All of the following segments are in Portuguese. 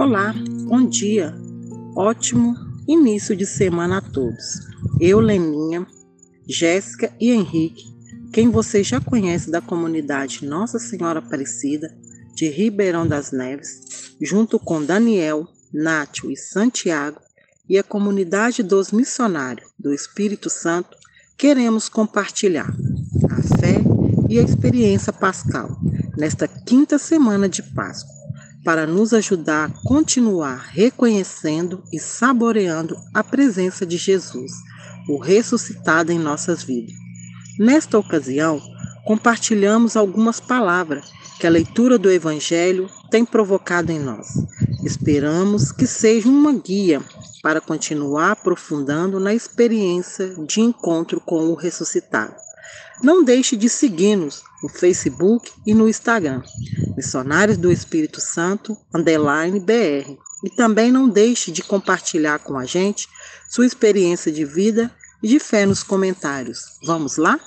Olá, bom dia, ótimo início de semana a todos. Eu, Leninha, Jéssica e Henrique, quem você já conhece da comunidade Nossa Senhora Aparecida de Ribeirão das Neves, junto com Daniel, Nátio e Santiago, e a comunidade dos missionários do Espírito Santo, queremos compartilhar a fé e a experiência pascal nesta quinta semana de Páscoa para nos ajudar a continuar reconhecendo e saboreando a presença de Jesus, o ressuscitado em nossas vidas. Nesta ocasião, compartilhamos algumas palavras que a leitura do Evangelho tem provocado em nós. Esperamos que seja uma guia para continuar aprofundando na experiência de encontro com o ressuscitado. Não deixe de seguir-nos no Facebook e no Instagram, Missionários do Espírito Santo, underline BR. E também não deixe de compartilhar com a gente sua experiência de vida e de fé nos comentários. Vamos lá?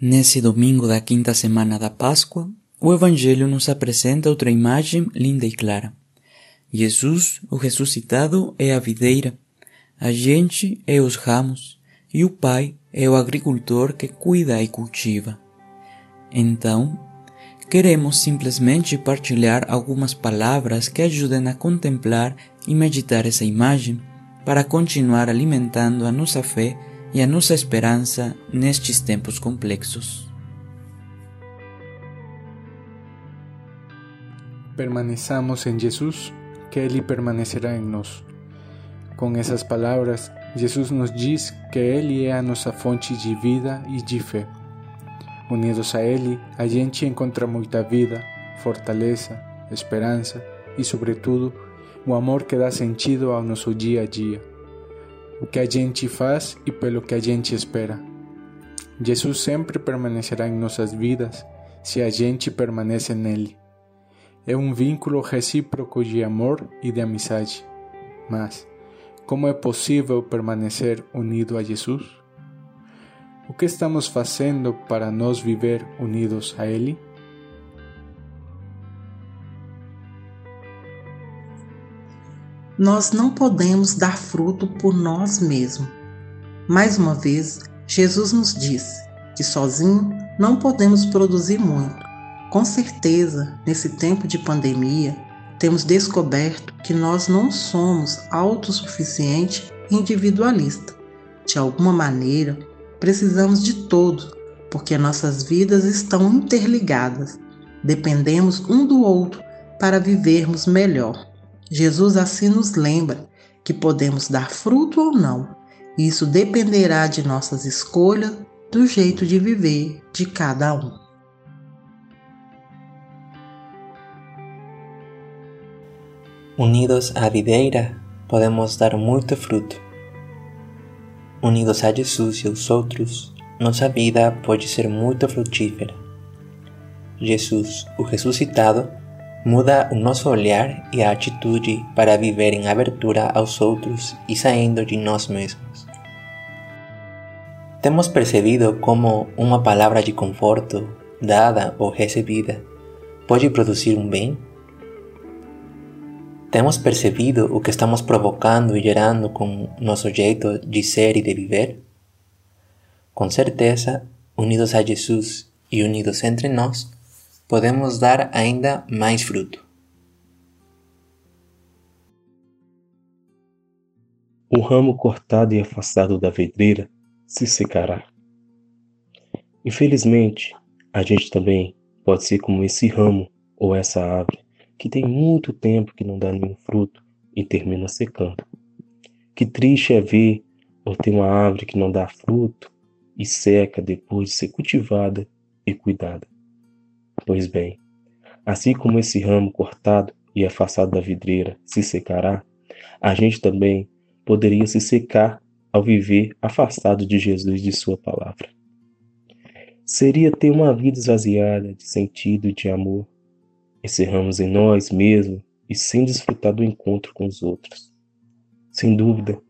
Nesse domingo da quinta semana da Páscoa, o Evangelho nos apresenta outra imagem linda e clara. Jesus, o ressuscitado, é a videira, a gente é os ramos e o Pai é o agricultor que cuida e cultiva. Então, queremos simplesmente partilhar algumas palavras que ajudem a contemplar e meditar essa imagem para continuar alimentando a nossa fé e a nossa esperança nestes tempos complexos. Permaneçamos em Jesus, que Ele permanecerá em nós. Com essas palavras, Jesus nos diz que Ele é a nossa fonte de vida e de fé. Unidos a Ele, a gente encontra muita vida, fortaleza, esperança e, sobretudo, o amor que dá sentido ao nosso dia a dia, o que a gente faz e pelo que a gente espera. Jesus sempre permanecerá em nossas vidas se a gente permanece nele. É um vínculo recíproco de amor e de amizade. Mas, como é possível permanecer unido a Jesus? O que estamos fazendo para nós viver unidos a Ele? Nós não podemos dar fruto por nós mesmos. Mais uma vez, Jesus nos disse que sozinho não podemos produzir muito. Com certeza, nesse tempo de pandemia, temos descoberto que nós não somos autossuficiente e individualista. De alguma maneira, precisamos de todos, porque nossas vidas estão interligadas. Dependemos um do outro para vivermos melhor. Jesus assim nos lembra que podemos dar fruto ou não. Isso dependerá de nossas escolhas, do jeito de viver de cada um. Unidos à videira, podemos dar muito fruto. Unidos a Jesus e aos outros, nossa vida pode ser muito frutífera. Jesus, o ressuscitado, muda o nosso olhar e a atitude para viver em abertura aos outros e saindo de nós mesmos. Temos percebido como uma palavra de conforto, dada ou recebida, pode produzir um bem? Temos percebido o que estamos provocando e gerando com nosso jeito de ser e de viver? Com certeza, unidos a Jesus e unidos entre nós, podemos dar ainda mais fruto. O ramo cortado e afastado da vidreira se secará. Infelizmente, a gente também pode ser como esse ramo ou essa árvore que tem muito tempo que não dá nenhum fruto e termina secando. Que triste é ver ou ter uma árvore que não dá fruto e seca depois de ser cultivada e cuidada. Pois bem, assim como esse ramo cortado e afastado da vidreira se secará, a gente também poderia se secar ao viver afastado de Jesus e de Sua palavra. Seria ter uma vida esvaziada de sentido e de amor, encerramos em nós mesmos e sem desfrutar do encontro com os outros. Sem dúvida,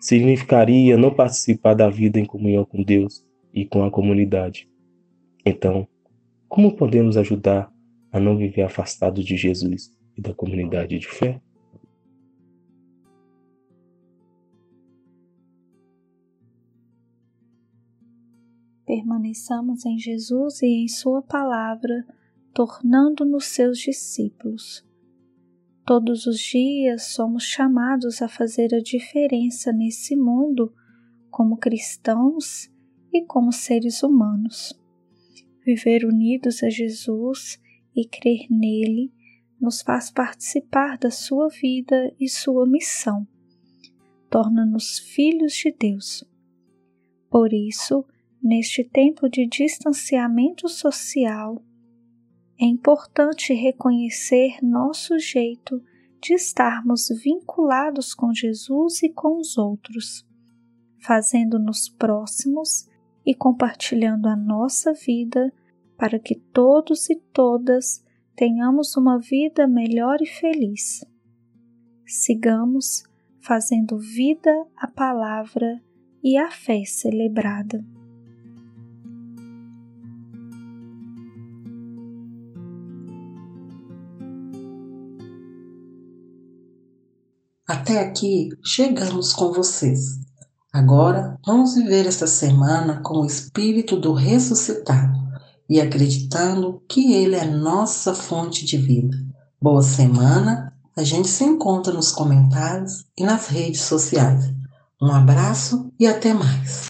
significaria não participar da vida em comunhão com Deus e com a comunidade. Então, Como podemos ajudar a não viver afastados de Jesus e da comunidade de fé? Permaneçamos em Jesus e em Sua palavra, tornando-nos seus discípulos. Todos os dias somos chamados a fazer a diferença nesse mundo como cristãos e como seres humanos. Viver unidos a Jesus e crer nele nos faz participar da sua vida e sua missão. Torna-nos filhos de Deus. Por isso, neste tempo de distanciamento social, é importante reconhecer nosso jeito de estarmos vinculados com Jesus e com os outros, fazendo-nos próximos e compartilhando a nossa vida para que todos e todas tenhamos uma vida melhor e feliz. Sigamos fazendo vida a palavra e a fé celebrada. Até aqui chegamos com vocês. Agora vamos viver esta semana com o espírito do ressuscitado e acreditando que Ele é nossa fonte de vida. Boa semana! A gente se encontra nos comentários e nas redes sociais. Um abraço e até mais!